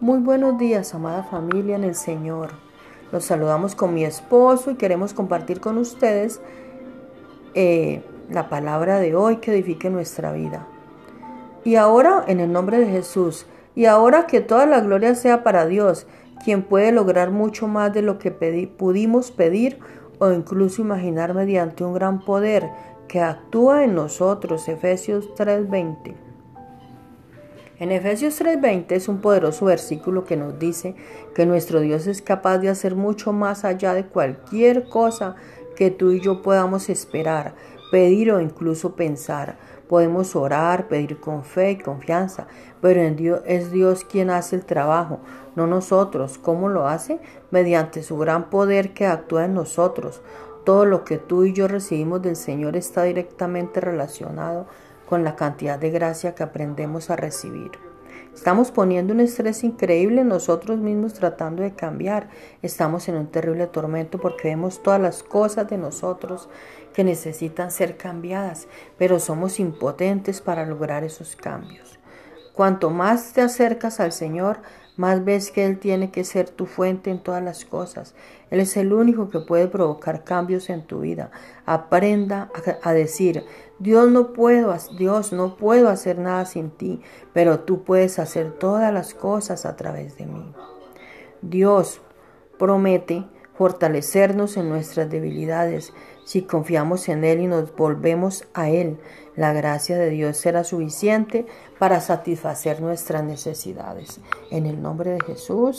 Muy buenos días, amada familia en el Señor. Los saludamos con mi esposo y queremos compartir con ustedes eh, la palabra de hoy que edifique nuestra vida. Y ahora, en el nombre de Jesús, y ahora que toda la gloria sea para Dios, quien puede lograr mucho más de lo que pudimos pedir o incluso imaginar mediante un gran poder que actúa en nosotros. Efesios 3:20. En Efesios 3:20 es un poderoso versículo que nos dice que nuestro Dios es capaz de hacer mucho más allá de cualquier cosa que tú y yo podamos esperar, pedir o incluso pensar. Podemos orar, pedir con fe y confianza, pero en Dios es Dios quien hace el trabajo, no nosotros. ¿Cómo lo hace? Mediante su gran poder que actúa en nosotros. Todo lo que tú y yo recibimos del Señor está directamente relacionado con la cantidad de gracia que aprendemos a recibir. Estamos poniendo un estrés increíble nosotros mismos tratando de cambiar. Estamos en un terrible tormento porque vemos todas las cosas de nosotros que necesitan ser cambiadas, pero somos impotentes para lograr esos cambios. Cuanto más te acercas al Señor, más ves que Él tiene que ser tu fuente en todas las cosas. Él es el único que puede provocar cambios en tu vida. Aprenda a, decir, Dios no puedo, Dios no puedo hacer nada sin ti, pero tú puedes hacer todas las cosas a través de mí. Dios promete fortalecernos en nuestras debilidades si confiamos en Él y nos volvemos a Él. La gracia de Dios será suficiente para satisfacer nuestras necesidades. En el nombre de Jesús.